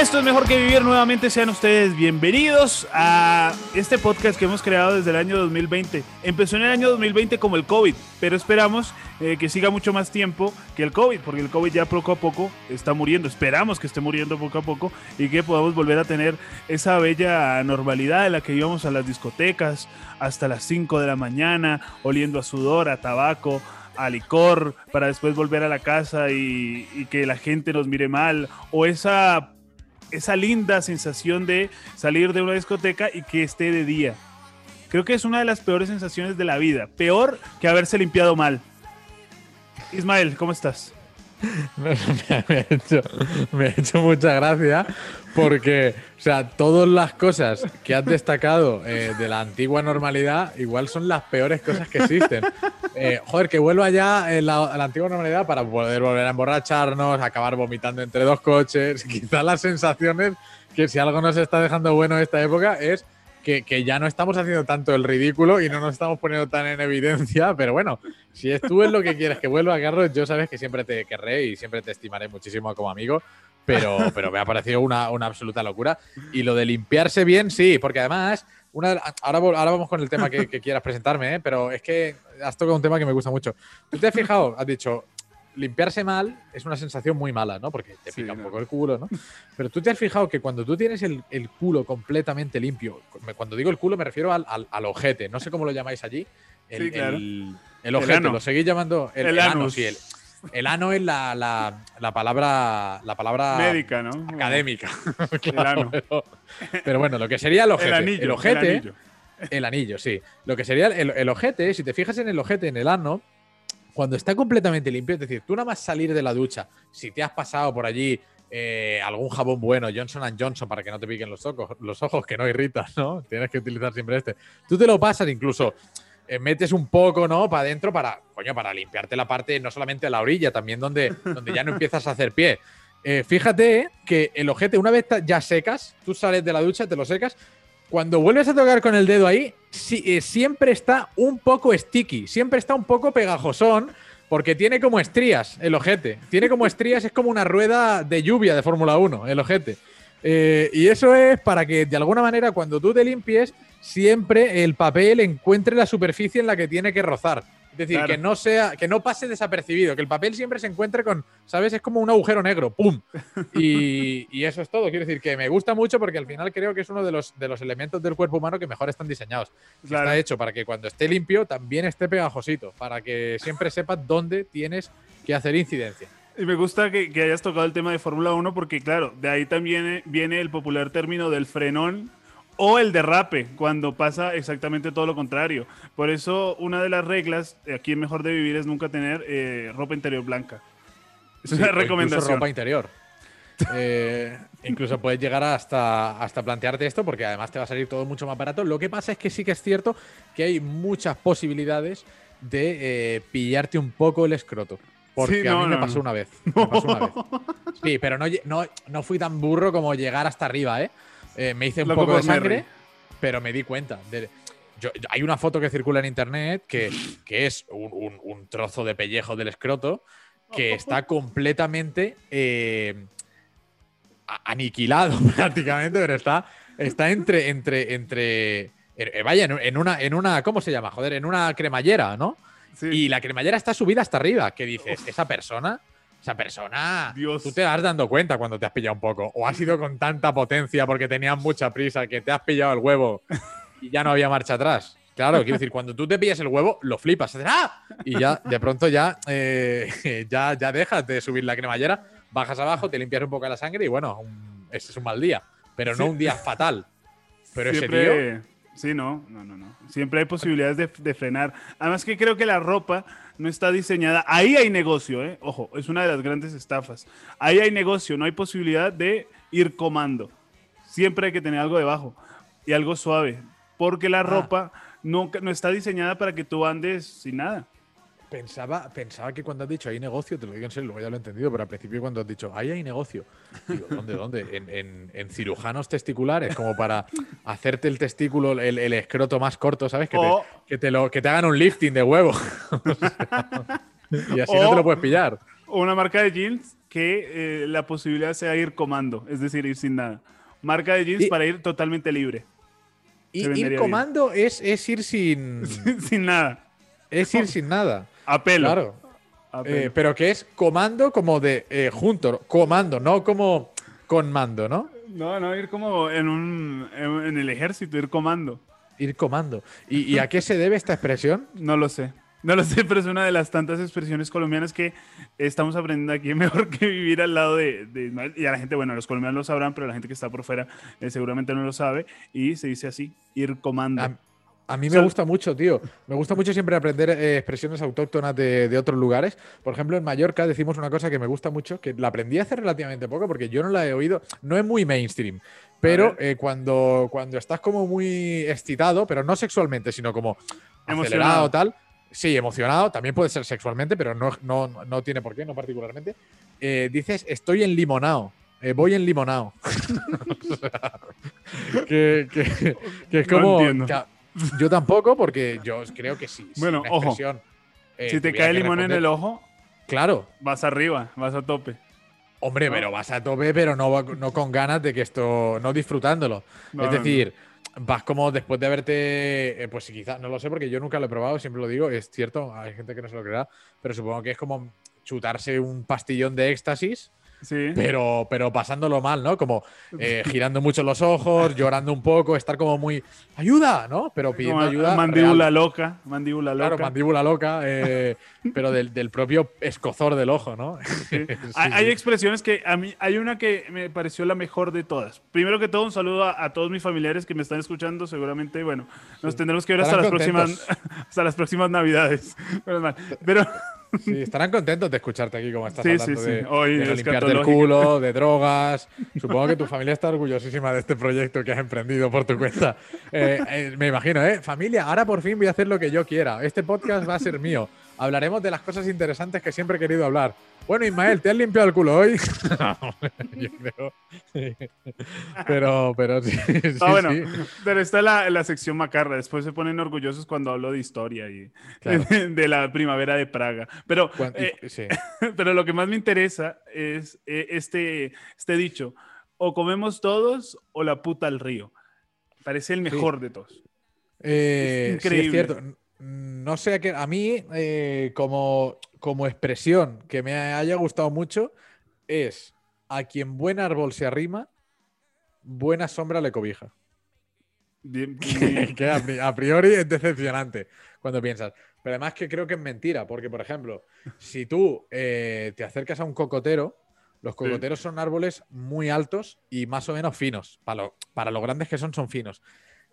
Esto es mejor que vivir nuevamente. Sean ustedes bienvenidos a este podcast que hemos creado desde el año 2020. Empezó en el año 2020 como el COVID, pero esperamos eh, que siga mucho más tiempo que el COVID, porque el COVID ya poco a poco está muriendo. Esperamos que esté muriendo poco a poco y que podamos volver a tener esa bella normalidad en la que íbamos a las discotecas hasta las 5 de la mañana, oliendo a sudor, a tabaco, a licor, para después volver a la casa y que la gente nos mire mal, o esa esa linda sensación de salir de una discoteca y que esté de día. Creo que es una de las peores sensaciones de la vida. Peor que haberse limpiado mal. Ismael, ¿cómo estás? me, ha hecho, me ha hecho mucha gracia porque, o sea, todas las cosas que has destacado eh, de la antigua normalidad igual son las peores cosas que existen. Eh, joder, que vuelva ya en la, la, antigua normalidad para poder volver a emborracharnos, acabar vomitando entre dos coches. Quizás las sensaciones que si algo nos está dejando bueno esta época es que, ya no estamos haciendo tanto el ridículo y no nos estamos poniendo tan en evidencia, pero bueno, si es tú es lo que quieres que vuelva, Carlos, yo sabes que siempre te querré y siempre te estimaré muchísimo como amigo, pero, pero me ha parecido una, una, absoluta locura. Y lo de limpiarse bien, sí, porque además, una, ahora, ahora vamos con el tema que, que quieras presentarme, ¿eh? pero es que has tocado un tema que me gusta mucho. ¿Tú te has fijado? Has dicho, limpiarse mal es una sensación muy mala, ¿no? Porque te pica sí, un poco el culo, ¿no? Pero tú te has fijado que cuando tú tienes el, el culo completamente limpio, cuando digo el culo me refiero al, al, al, ojete, no sé cómo lo llamáis allí. El, sí, claro. el, el ojete, lo seguís llamando el, El ano, sí, el, ano es la, la, la palabra la palabra Médica, ¿no? académica. El ano. pero, pero bueno, lo que sería el ojete. El anillo. el ojete, el anillo. el anillo, sí. Lo que sería el, el ojete, si te fijas en el ojete, en el ano, cuando está completamente limpio, es decir, tú nada más salir de la ducha, si te has pasado por allí eh, algún jabón bueno, Johnson Johnson, para que no te piquen los ojos, los ojos, que no irritas, ¿no? Tienes que utilizar siempre este. Tú te lo pasas incluso. eh, metes un poco, ¿no? Para adentro para, coño, para limpiarte la parte, no solamente la orilla, también donde, donde ya no empiezas a hacer pie. Eh, fíjate que el ojete, una vez ya secas, tú sales de la ducha, te lo secas, cuando vuelves a tocar con el dedo ahí, eh, siempre está un poco sticky, siempre está un poco pegajosón, porque tiene como estrías el ojete. Tiene como estrías, es como una rueda de lluvia de Fórmula 1, el ojete. Eh, y eso es para que de alguna manera cuando tú te limpies, siempre el papel encuentre la superficie en la que tiene que rozar. Es decir, Claro. que no sea, que no pase desapercibido, que el papel siempre se encuentre con, ¿sabes? Es como un agujero negro, ¡pum! Y, y eso es todo. Quiero decir que me gusta mucho porque al final creo que es uno de los, de los elementos del cuerpo humano que mejor están diseñados. Claro. Está hecho para que cuando esté limpio también esté pegajosito, para que siempre sepas dónde tienes que hacer incidencia. Y me gusta que, que hayas tocado el tema de Fórmula 1 porque, claro, de ahí también viene el popular término del frenón o el derrape, cuando pasa exactamente todo lo contrario. Por eso, una de las reglas aquí en Mejor de Vivir es nunca tener eh, ropa interior blanca. Es Sí, una recomendación. ropa interior. Eh, incluso puedes llegar hasta, hasta plantearte esto porque además te va a salir todo mucho más barato. Lo que pasa es que sí que es cierto que hay muchas posibilidades de eh, pillarte un poco el escroto. Porque Sí, a no, mí me pasó no. una vez. Me pasó una vez. Sí, pero no, no fui tan burro como llegar hasta arriba, ¿eh? Eh, me hice un Loco poco de sangre, pero me di cuenta. de- yo- hay una foto que circula en internet que, que es un, un- un trozo de pellejo del escroto que está completamente eh, aniquilado prácticamente, pero está, está entre, entre, entre, eh, vaya, en, una, en una, ¿cómo se llama? Joder, en una cremallera, ¿no? Sí. Y la cremallera está subida hasta arriba. ¿Qué dices? Esa persona, esa persona, Dios. tú te vas dando cuenta cuando te has pillado un poco. O has ido con tanta potencia porque tenías mucha prisa que te has pillado el huevo y ya no había marcha atrás. Claro, quiero decir, cuando tú te pillas el huevo, lo flipas. haces, ¡ah! Y ya, de pronto ya, eh, ya, ya dejas de subir la cremallera, bajas abajo, te limpias un poco la sangre y bueno, un- ese es un mal día. Pero no Sí. un día fatal. Pero ese tío, sí, no, no, no, no. Siempre hay posibilidades de, de frenar. Además que creo que la ropa no está diseñada. Ahí hay negocio, ¿eh? Ojo, es una de las grandes estafas. Ahí hay negocio, no hay posibilidad de ir comando. Siempre hay que tener algo debajo y algo suave. Porque la ropa no, no está diseñada para que tú andes sin nada. Pensaba, pensaba que cuando has dicho hay negocio, te lo digo en serio, luego ya lo he entendido, pero al principio cuando has dicho ahí hay negocio, digo, ¿dónde, dónde? En, en- en cirujanos testiculares, como para hacerte el testículo, el, el escroto más corto, ¿sabes? Que, O- te, que, te lo, que te hagan un lifting de huevo. O sea, y así no te lo puedes pillar. O una marca de jeans que eh, la posibilidad sea ir comando, es decir, ir sin nada. Marca de jeans Y- para ir totalmente libre, Y, ir comando es, es ir sin. sin nada. es ir sin nada. A pelo. Claro. a Eh, pero que es comando como de eh, junto, comando, no como con mando, ¿no? No, no, ir como en, un, en, en el ejército, ir comando. Ir comando. ¿Y, y a qué se debe esta expresión? No lo sé. No lo sé, pero es una de las tantas expresiones colombianas que estamos aprendiendo aquí. Mejor que vivir al lado de, de Ismael. Y a la gente, bueno, los colombianos lo sabrán, pero la gente que está por fuera eh, seguramente no lo sabe. Y se dice así, ir comando. A, a mí O me sea- gusta mucho, tío. Me gusta mucho siempre aprender eh, expresiones autóctonas de, de otros lugares. Por ejemplo, en Mallorca decimos una cosa que me gusta mucho, que la aprendí hace relativamente poco porque yo no la he oído. No es muy mainstream. Pero eh, cuando, cuando estás como muy excitado, pero no sexualmente, sino como Emocionado. acelerado tal. Sí, emocionado, también puede ser sexualmente, pero no, no, no tiene por qué, no particularmente. Eh, dices, estoy en limonao. eh, voy en limonao. O sea, que, que- que es No como. entiendo. Yo tampoco, porque yo creo que sí. Bueno, ojo. eh, si te cae limón en el ojo, Claro. vas arriba, vas a tope. Hombre, ¿No? pero vas a tope, pero no, no con ganas de que esto. No disfrutándolo. No, es decir, vas como después de haberte. eh, pues quizás, no lo sé, porque yo nunca lo he probado, siempre lo digo, es cierto, hay gente que no se lo creerá, pero supongo que es como chutarse un pastillón de éxtasis, Sí. pero, pero pasándolo mal, ¿no? Como eh, girando mucho los ojos, llorando un poco, estar como muy. ¡Ayuda! ¿no? Pero pidiendo Como ayuda. mandíbula real. loca, mandíbula loca. Claro, mandíbula loca, eh, pero del, del propio escozor del ojo, ¿no? Sí. Sí, hay, expresiones que a mí hay una que me pareció la mejor de todas. Primero que todo, un saludo a, a todos mis familiares que me están escuchando. Seguramente, bueno, nos tendremos que ver hasta las próximas hasta las próximas Navidades. Pero Sí, estarán contentos de escucharte aquí como estás Sí, hablando sí, sí. de, Hoy de limpiarte el culo, de drogas. Supongo que tu familia está orgullosísima de este proyecto que has emprendido por tu cuenta. Eh, eh, me imagino, ¿eh? Familia, ahora por fin voy a hacer lo que yo quiera. Este podcast va a ser mío. Hablaremos de las cosas interesantes que siempre he querido hablar. Bueno, Ismael, ¿te has limpiado el culo hoy? yo creo. Pero, pero sí. sí, Ah, bueno, sí. pero está la, la sección macarra. Después se ponen orgullosos cuando hablo de historia y Claro. de, la primavera de Praga. Pero, eh, sí. pero lo que más me interesa es eh, este, este dicho: o comemos todos o la puta al río. Parece el mejor de todos. Eh, Es increíble. es cierto. No sé, a qué- a mí eh, como, como expresión que me haya gustado mucho es a quien buen árbol se arrima, buena sombra le cobija. Bien- que bien- que a, pri- a priori es decepcionante cuando piensas. Pero además que creo que es mentira, porque por ejemplo, si tú eh, te acercas a un cocotero, los cocoteros son árboles muy altos y más o menos finos. Para lo, para lo grandes que son, son finos.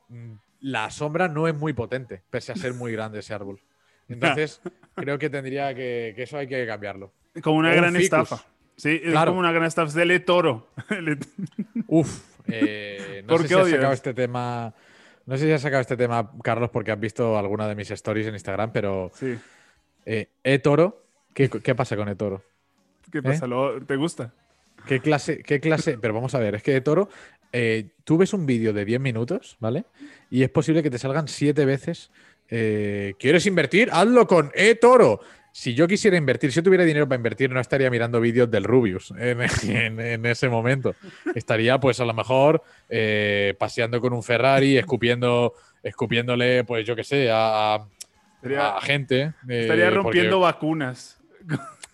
Mm, La sombra no es muy potente, pese a ser muy grande ese árbol. Entonces, creo que tendría que, que eso hay que cambiarlo. como una gran estafa. Sí, es Claro. como una gran estafa. Es de toro. Uf, eh, no ¿Por sé si has sacado este tema. No sé si has sacado este tema, Carlos, porque has visto alguna de mis stories en Instagram, pero Sí. eh, eToro, ¿qué, ¿qué pasa con eToro? ¿Qué pasa? ¿Lo- ¿Te gusta? ¿Qué clase, qué clase? Pero vamos a ver, es que eToro, eh, tú ves un vídeo de 10 minutos, ¿vale? Y es posible que te salgan 7 veces. eh, ¿Quieres invertir? Hazlo con eToro. Si yo quisiera invertir, si yo tuviera dinero para invertir, no estaría mirando vídeos del Rubius en, en- en ese momento. Estaría, pues, a lo mejor eh, paseando con un Ferrari, escupiendo, escupiéndole, pues, yo qué sé, a, a- Estaría, a gente. eh, estaría porque- rompiendo vacunas.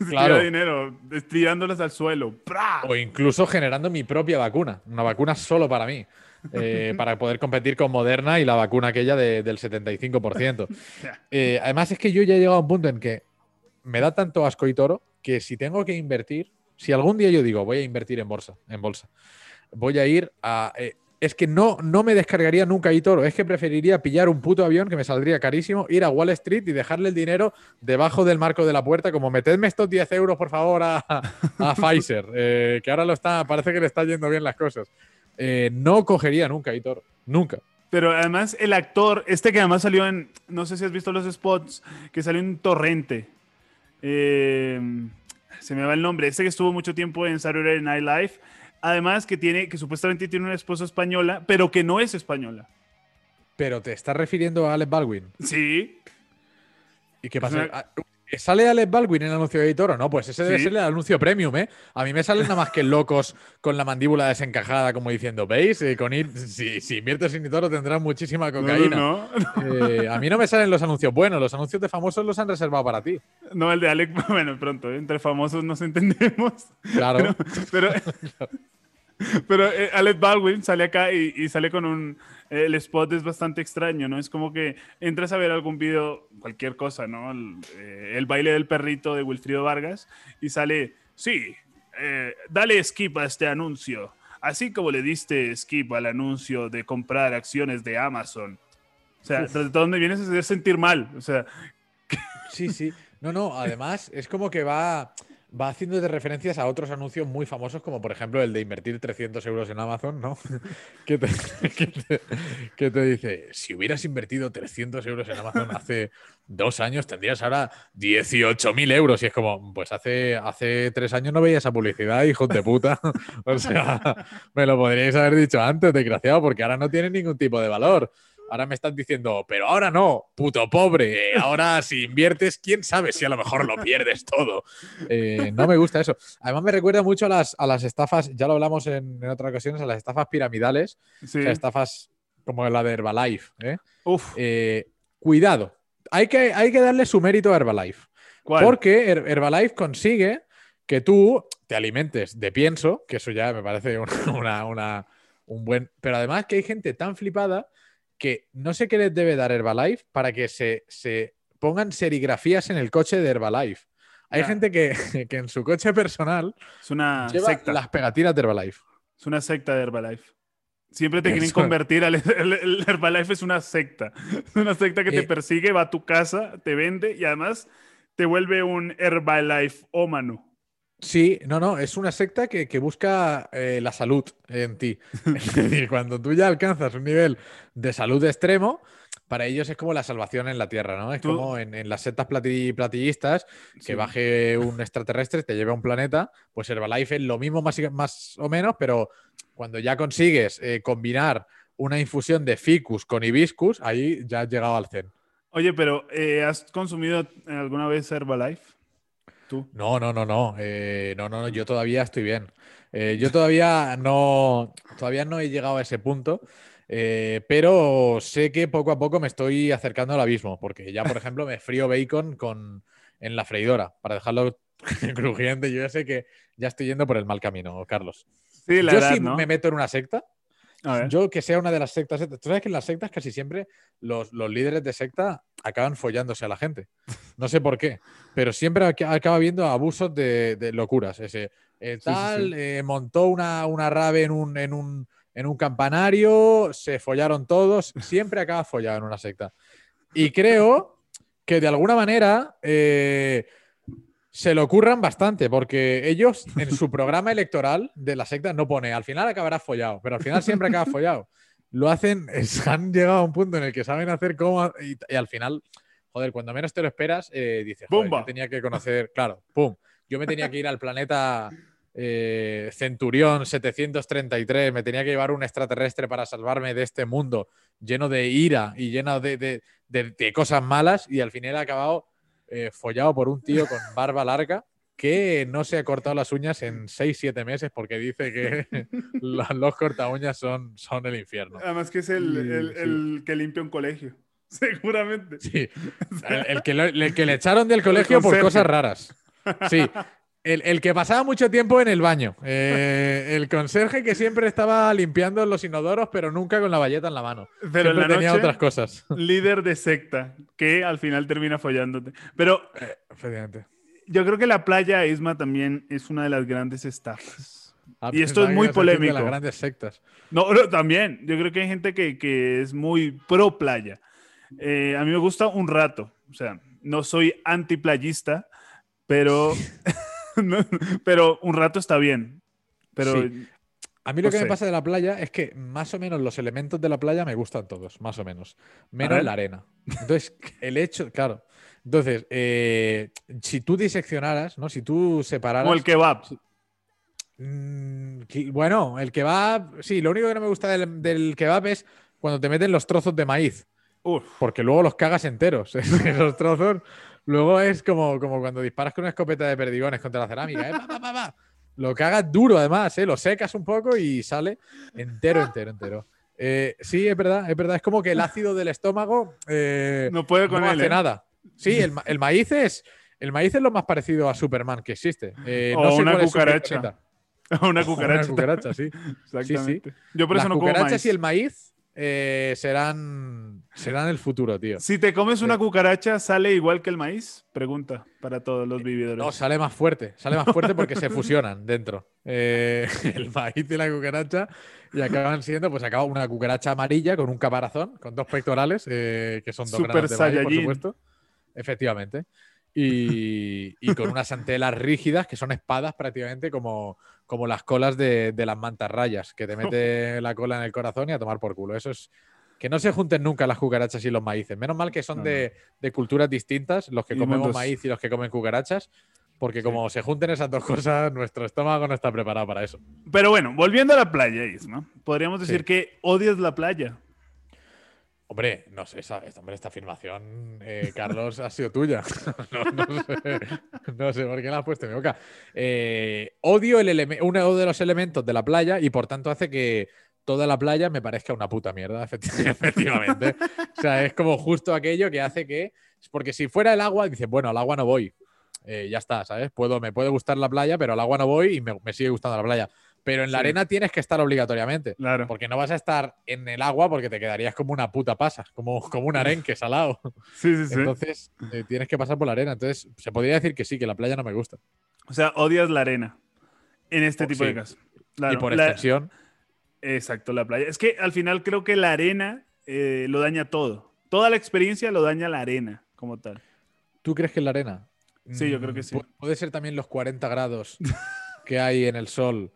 Claro. tuviera dinero, tirándolas al suelo. ¡Pra! O incluso generando mi propia vacuna, una vacuna solo para mí, eh, para poder competir con Moderna y la vacuna aquella de- del 75%. Eh, además es que yo ya he llegado a un punto en que me da tanto asco y toro que si tengo que invertir, si algún día yo digo voy a invertir en bolsa, en bolsa, voy a ir a... eh, es que no, no me descargaría nunca eToro, es que preferiría pillar un puto avión que me saldría carísimo, ir a Wall Street y dejarle el dinero debajo del marco de la puerta, como metedme estos 10 euros por favor a, a Pfizer, eh, que ahora lo está, parece que le está yendo bien las cosas. Eh, no cogería nunca eToro, nunca. Pero además el actor, este que además salió en, no sé si has visto los spots, que salió en Torrente. Eh, se me va el nombre. Este que estuvo mucho tiempo en Saturday Night Live. Además que tiene, que supuestamente tiene una esposa española, pero que no es española. Pero te estás refiriendo a Alec Baldwin. Sí. ¿Y qué pasa? una- ¿Sale Alex Baldwin en el anuncio de editor o no? Pues ese debe Sí. ser el anuncio premium, ¿eh? A mí me salen nada más que locos con la mandíbula desencajada, como diciendo, ¿veis? Eh, con ir, si, si inviertes en Itoro tendrás muchísima cocaína. No, no, Eh, a mí no me salen los anuncios buenos, los anuncios de famosos los han reservado para ti. no, el de Alec, bueno, pronto, ¿eh? entre famosos nos entendemos. Claro. Pero, pero Alec Baldwin sale acá y, y sale con un... el spot es bastante extraño, ¿no? Es como que entras a ver algún video, cualquier cosa, ¿no? El, eh, el baile del perrito de Wilfrido Vargas y sale, sí, eh, dale skip a este anuncio. Así como le diste skip al anuncio de comprar acciones de Amazon. O sea, de dónde vienes hacer sentir mal. O sea, Sí, sí. No, no, además es como que va, va haciendo de referencias a otros anuncios muy famosos, como por ejemplo el de invertir 300 euros en Amazon, ¿no? que te dice, si hubieras invertido 300 euros en Amazon hace dos años, tendrías ahora 18.000 euros. Y es como, pues hace, hace tres años no veía esa publicidad, hijos de puta. o sea, me lo podríais haber dicho antes, desgraciado, porque ahora no tiene ningún tipo de valor. Ahora me estás diciendo, pero ahora no, puto pobre. eh, Ahora si inviertes, quién sabe si a lo mejor lo pierdes todo. Eh, no me gusta eso. Además me recuerda mucho a las, a las estafas, ya lo hablamos en, en otras ocasiones, a las estafas piramidales, sí. o sea, estafas como la de Herbalife. ¿eh? Uf, Eh, cuidado, hay que, hay que darle su mérito a Herbalife. ¿cuál? Porque Her- Herbalife consigue que tú te alimentes de pienso, que eso ya me parece un, una- una- un buen... Pero además que hay gente tan flipada que no sé qué les debe dar Herbalife para que se, se pongan serigrafías en el coche de Herbalife. Hay gente que, que en su coche personal Es una lleva secta. las pegatinas de Herbalife. Es una secta de Herbalife. Siempre te quieren convertir. Al, el, el Herbalife es una secta. Es una secta que te Eh. persigue, va a tu casa, te vende y además te vuelve un Herbalife ómano. Sí, no, no, es una secta que, que busca eh, la salud en ti. Es decir, cuando tú ya alcanzas un nivel de salud extremo, para ellos es como la salvación en la Tierra, ¿no? Es Tú- como en, en las sectas plati- platillistas, que Sí. baje un extraterrestre, te lleve a un planeta, pues Herbalife es lo mismo más, y- más o menos, pero cuando ya consigues eh, combinar una infusión de ficus con hibiscus, ahí ya has llegado al zen. Oye, pero eh, ¿has consumido alguna vez Herbalife? Tú. No, no, no, no. eh, no, no, no, yo todavía estoy bien. Eh, yo todavía no, todavía no he llegado a ese punto, eh, pero sé que poco a poco me estoy acercando al abismo, porque ya, por ejemplo, me frío bacon con, en la freidora para dejarlo crujiente. Yo ya sé que ya estoy yendo por el mal camino, Carlos. Sí, la yo edad, si ¿no? me meto en una secta. Yo que sea una de las sectas, tú sabes que en las sectas casi siempre los, los líderes de secta acaban follándose a la gente. No sé por qué, pero siempre ac- acaba habiendo abusos de, de locuras. Ese eh, sí, tal sí. eh, montó una, una rave en un, en, un, en un campanario, se follaron todos, siempre acaba follado en una secta. Y creo que de alguna manera eh, se lo ocurran bastante, porque ellos en su programa electoral de la secta no pone, al final acabará follado, pero al final siempre acaba follado. Lo hacen, es- han llegado a un punto en el que saben hacer cómo, y, y al final, joder, cuando menos te lo esperas, eh, dices, joder, tenía que conocer, claro, pum, yo me tenía que ir al planeta eh, Centurión 733, me tenía que llevar un extraterrestre para salvarme de este mundo lleno de ira y lleno de, de- de- de cosas malas y al final he acabado eh, follado por un tío con barba larga que no se ha cortado las uñas en 6-7 meses porque dice que los corta uñas son, son el infierno. Además que es el, el- sí. el que limpia un colegio. Seguramente. Sí, el, el que, lo- que le echaron del colegio por cosas raras. Sí, el, el que pasaba mucho tiempo en el baño. Eh, el conserje que siempre estaba limpiando los inodoros, pero nunca con la valleta en la mano. Pero en la tenía noche, otras cosas. líder de secta, que al final termina follándote. Pero Efectivamente. yo creo que la playa Isma también es una de las grandes estafas. Ah, Y esto pensaba es muy decir de polémico. las grandes sectas. No, no, también. Yo creo que hay gente que, que es muy pro playa. Eh, a mí me gusta un rato. O sea, no soy antiplayista, pero, pero un rato está bien. Pero Sí. A mí lo No que sé. me pasa de la playa es que más o menos los elementos de la playa me gustan todos, más o menos. Menos la arena. Entonces, el hecho, claro. Entonces, eh, si tú diseccionaras, ¿no? Si tú separaras. como el kebab. Mm, que- bueno, el kebab. Sí, lo único que no me gusta del, del kebab es cuando te meten los trozos de maíz. Uf, Porque luego los cagas enteros. Esos trozos luego es como, como cuando disparas con una escopeta de perdigones contra la cerámica. ¿eh? Pa, pa, pa. Lo cagas duro además, ¿eh? lo secas un poco y sale entero, entero, entero. Eh, sí, es verdad, es verdad. Es como que el ácido del estómago eh, No puede con no él. hace ¿eh? nada. Sí, el, el maíz es el maíz es lo más parecido a Superman que existe. O no sé una es su cucaracha. Una cucaracha. cucaracha, sí. Exactamente. Yo por Las eso no como cucarachas maíz. y el maíz eh, serán, serán el futuro, tío. Si te comes una Sí. cucaracha, ¿sale igual que el maíz? Pregunta para todos los vividores. No, sale más fuerte. Sale más fuerte porque se fusionan dentro. Eh, el maíz y la cucaracha. Y acaban siendo, pues acaba una cucaracha amarilla con un caparazón, con dos pectorales, eh, que son dos Super granos de maíz, por supuesto. Efectivamente. Y, y con unas antelas rígidas que son espadas prácticamente como, como las colas de, de las mantarrayas, que te mete la cola en el corazón y a tomar por culo. Eso es. Que no se junten nunca las cucarachas y los maíces. Menos mal que son No, de, de culturas distintas, los que Y comemos mundos. maíz y los que comen cucarachas, porque como se junten esas dos cosas, nuestro estómago no está preparado para eso. Pero bueno, volviendo a la playa, Isma, podríamos decir Sí. que odias la playa. Hombre, no sé, esta, hombre, esta afirmación, eh, Carlos, ha sido tuya. no, sé, por qué la has puesto en mi boca. Eh, odio el uno de los elementos de la playa y por tanto hace que toda la playa me parezca una puta mierda, efecti- efectivamente. o sea, es como justo aquello que hace que. Porque si fuera el agua, dices, bueno, al agua no voy. Eh, ya está, ¿sabes? Puedo, me puede gustar la playa, pero al agua no voy y me, me sigue gustando la playa. Pero en la Sí. arena tienes que estar obligatoriamente. Claro. Porque no vas a estar en el agua porque te quedarías como una puta pasa, como, como un arenque salado. Sí, sí, sí. Entonces eh, tienes que pasar por la arena. Entonces se podría decir que sí, que la playa no me gusta. o sea, odias la arena en este Oh, tipo sí. de casos. Claro, y por la- extensión, Exacto, la playa. Es que al final creo que la arena eh, lo daña todo. Toda la experiencia lo daña la arena como tal. ¿tú crees que en la arena? Sí, yo creo Mm, que sí. pu- Puede ser también los 40 grados que hay en el sol,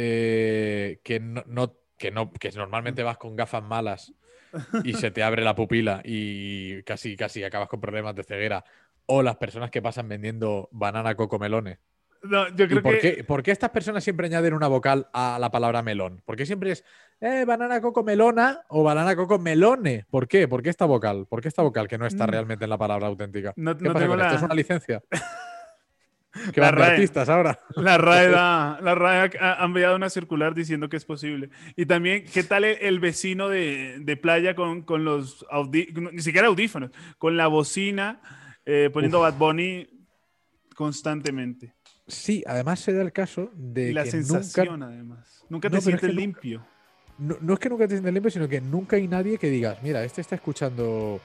eh, que, no, no- que, no, que normalmente vas con gafas malas y se te abre la pupila y casi, casi acabas con problemas de ceguera. O las personas que pasan vendiendo banana coco melones. No, yo ¿Y creo por, que qué, por qué estas personas siempre añaden una vocal a la palabra melón? ¿Por qué siempre es eh, banana coco melona o banana coco melone? ¿Por qué? ¿Por qué esta vocal? ¿Por qué esta vocal que no está Mm. realmente en la palabra auténtica? No- ¿Qué no pasa tengo con esto? ¿Es una licencia? ¿Qué La RAE. artistas ahora? la RAE, da- la RAE ha, ha enviado una circular diciendo que es posible. Y también, ¿qué tal el, el vecino de, de playa con, con los audífonos, ni siquiera audífonos, con la bocina eh, poniendo Bad Bunny constantemente? Sí, además se da el caso de Y la que sensación, nunca... además. Nunca te No, pero es sientes que limpio. No, no es que nunca te sientas limpio, sino que nunca hay nadie que digas, mira, este está escuchando,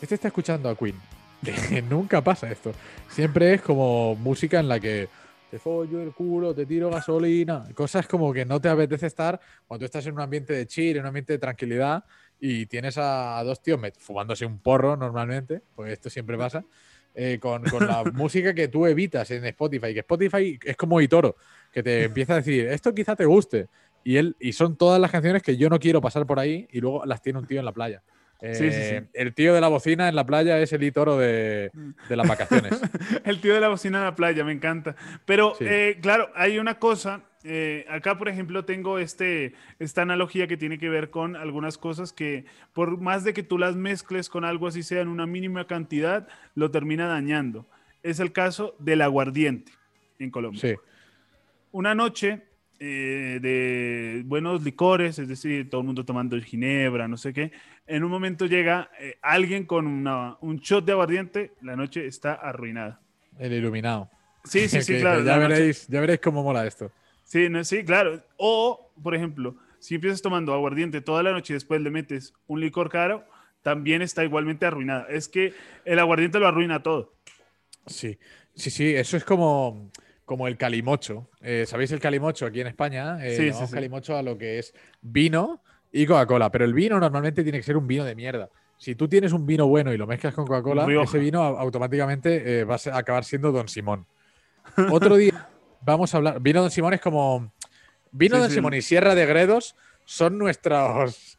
este está escuchando a Queen. nunca pasa esto. Siempre es como música en la que te follo el culo, te tiro gasolina, cosas como que no te apetece estar cuando tú estás en un ambiente de chill, en un ambiente de tranquilidad y tienes a, a dos tíos fumándose un porro normalmente, pues esto siempre pasa. eh, con, con la música que tú evitas en Spotify, que Spotify es como Itoro, que te empieza a decir, esto quizá te guste, y él y son todas las canciones que yo no quiero pasar por ahí y luego las tiene un tío en la playa. Sí, sí, Eh, sí. El tío de la bocina en la playa es el Itoro de, de las vacaciones. El tío de la bocina en la playa, me encanta. Pero, eh, claro, hay una cosa. eh, acá, por ejemplo, tengo este, esta analogía que tiene que ver con algunas cosas que, por más de que tú las mezcles con algo así sea en una mínima cantidad, lo termina dañando. Es el caso del aguardiente en Colombia. Sí. Una noche eh, de buenos licores, es decir, todo el mundo tomando ginebra, no sé qué. En un momento llega eh, alguien con una- un shot de aguardiente, la noche está arruinada. El iluminado. Sí, sí, sí, claro. Ya veréis, ya veréis cómo mola esto. Sí, no, sí, claro. O, por ejemplo, si empiezas tomando aguardiente toda la noche y después le metes un licor caro, también está igualmente arruinada. Es que el aguardiente lo arruina todo. Sí, sí, sí, eso es como, como el calimocho. Eh, ¿Sabéis el calimocho aquí en España? Eh, Sí, sí, llamamos sí. calimocho a lo que es vino y Coca-Cola, pero el vino normalmente tiene que ser un vino de mierda. Si tú tienes un vino bueno y lo mezclas con Coca-Cola, ese vino au- automáticamente eh, va a acabar siendo Don Simón. Otro día vamos a hablar. Vino Don Simón es como. Vino Sí, Don sí. Simón y Sierra de Gredos son nuestros.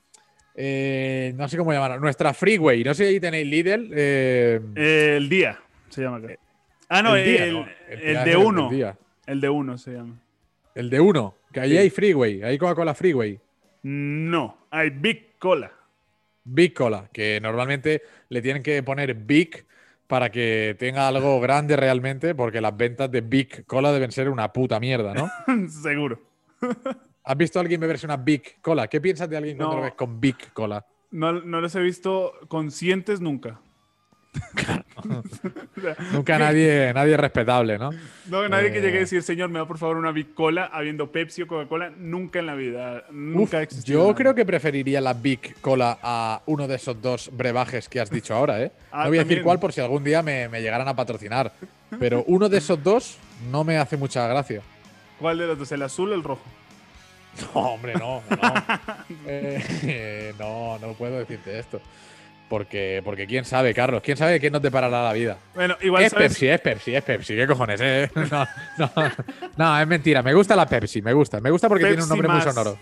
eh, no sé cómo llamarlo. Nuestra freeway. No sé si ahí tenéis Lidl. eh, El día se llama acá. Ah, no, el, el día, el, ¿no? el día de uno. El, de uno se llama. El de uno. Que ahí Sí. hay freeway. Hay Coca-Cola freeway. No, hay Big Cola. Big Cola. Que normalmente le tienen que poner Big para que tenga algo grande realmente, porque las ventas de Big Cola deben ser una puta mierda, ¿no? Seguro. ¿Has visto a alguien beberse una Big Cola? ¿Qué piensas de alguien cuando No. lo ves con Big Cola? No, no los he visto conscientes nunca. Nunca nadie, nadie respetable, ¿no? no, nadie que llegue a Eh. decir, señor, me da por favor una Big Cola, habiendo Pepsi o Coca-Cola, nunca en la vida. Nunca Uf, yo nada. creo que preferiría la Big Cola a uno de esos dos brebajes que has dicho ahora, ¿eh? Ah, no voy a decir cuál por si algún día me, me llegaran a patrocinar. Pero uno de esos dos no me hace mucha gracia. ¿Cuál de los dos? ¿El azul o el rojo? No, hombre, no, no. Eh, no, no puedo decirte esto. Porque, porque quién sabe, Carlos, quién sabe qué nos deparará la vida. Bueno, igual es sabes. Pepsi, es Pepsi, es Pepsi. ¿Qué cojones? eh? No, no, no, es mentira. Me gusta la Pepsi, me gusta. Me gusta porque tiene un nombre muy sonoro.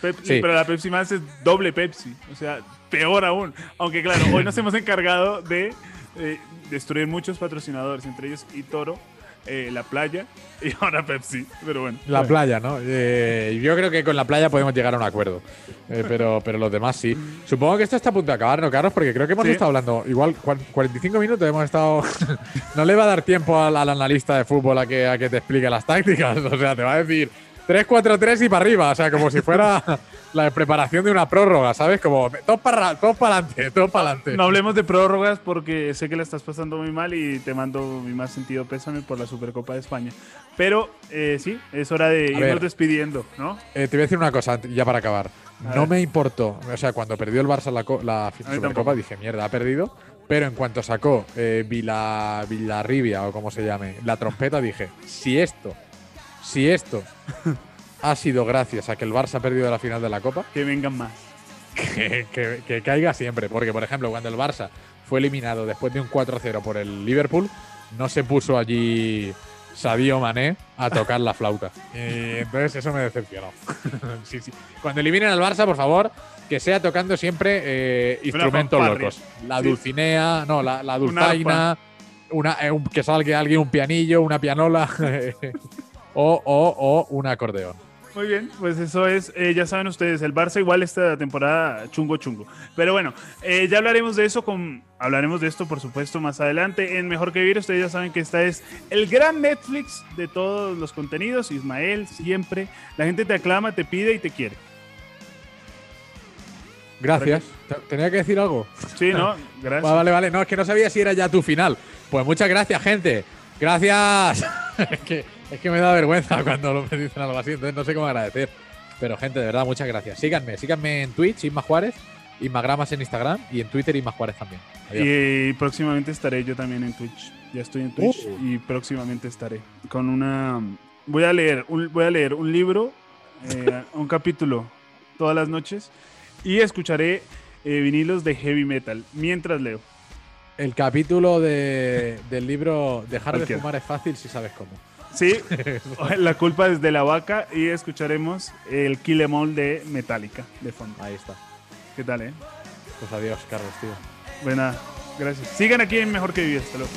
Pepsi, Sí. Pero la Pepsi más es doble Pepsi. O sea, peor aún. Aunque claro, hoy nos hemos encargado de eh, destruir muchos patrocinadores, entre ellos y Toro, eh, la playa y ahora Pepsi. Pero bueno. La playa, ¿no? Eh, yo creo que con la playa podemos llegar a un acuerdo. Eh, pero, pero los demás sí. Supongo que esto está a punto de acabar, ¿no, Carlos? Porque creo que hemos Sí. estado hablando. Igual cuan- 45 minutos hemos estado. no le va a dar tiempo al, al analista de fútbol a que, a que te explique las tácticas. O sea, te va a decir 3-4-3 y para arriba. O sea, como si fuera la preparación de una prórroga, ¿sabes? Como todos para todos para adelante, todos para adelante. No hablemos de prórrogas porque sé que la estás pasando muy mal y te mando mi más sentido pésame por la Supercopa de España. Pero eh, sí, es hora de irnos ver. despidiendo, ¿no? Eh, te voy a decir una cosa ya para acabar. A No ver. me importó. O sea, cuando perdió el Barça la, la A Supercopa tampoco. dije, mierda, ha perdido. Pero en cuanto sacó eh, Vila, Villarribia o como se llame, la trompeta, dije, si esto, si esto ha sido gracias a que el Barça ha perdido la final de la Copa, Que vengan más. que, que- que caiga siempre. Porque, por ejemplo, cuando el Barça fue eliminado después de un 4-0 por el Liverpool, no se puso allí Sadio Mané a tocar la flauta. Y entonces eso me decepcionó. Sí, sí. Cuando eliminen al Barça, por favor, que sea tocando siempre eh, instrumentos locos. La Sí. dulcinea, no, la, la dulzaina, una, eh, un- que salga alguien un pianillo, una pianola o, o, o un acordeón. Muy bien, pues eso es, eh, ya saben ustedes, el Barça igual esta temporada chungo chungo. Pero bueno, eh, ya hablaremos de eso, con, hablaremos de esto por supuesto más adelante en Mejor que Vivir. Ustedes ya saben que esta es el gran Netflix de todos los contenidos. Ismael, siempre, la gente te aclama, te pide y te quiere. Gracias. Te- ¿Tenía que decir algo? Sí, ¿no? Gracias. Vale, vale, vale. No, es que no sabía si era ya tu final. Pues muchas gracias, gente. Gracias. es, que, es que me da vergüenza cuando me dicen algo así, entonces no sé cómo agradecer. Pero, gente, de verdad, muchas gracias. Síganme, síganme en Twitch, Isma Juárez, Ismagramas en Instagram y en Twitter, Isma Juárez también. Adiós. Y próximamente estaré yo también en Twitch. Ya estoy en Twitch Uh. y próximamente estaré con una. Voy a leer un, voy a leer un libro, eh, un capítulo todas las noches y escucharé eh, vinilos de heavy metal mientras leo. El capítulo de- del libro Dejar de fumar es fácil si sabes cómo. Sí, la culpa es de la vaca y escucharemos el Kill Em All de Metallica de fondo. Ahí está. ¿Qué tal, eh? Pues adiós, Carlos, tío. Buena, gracias. Sigan aquí en Mejor que Vivir. Hasta luego.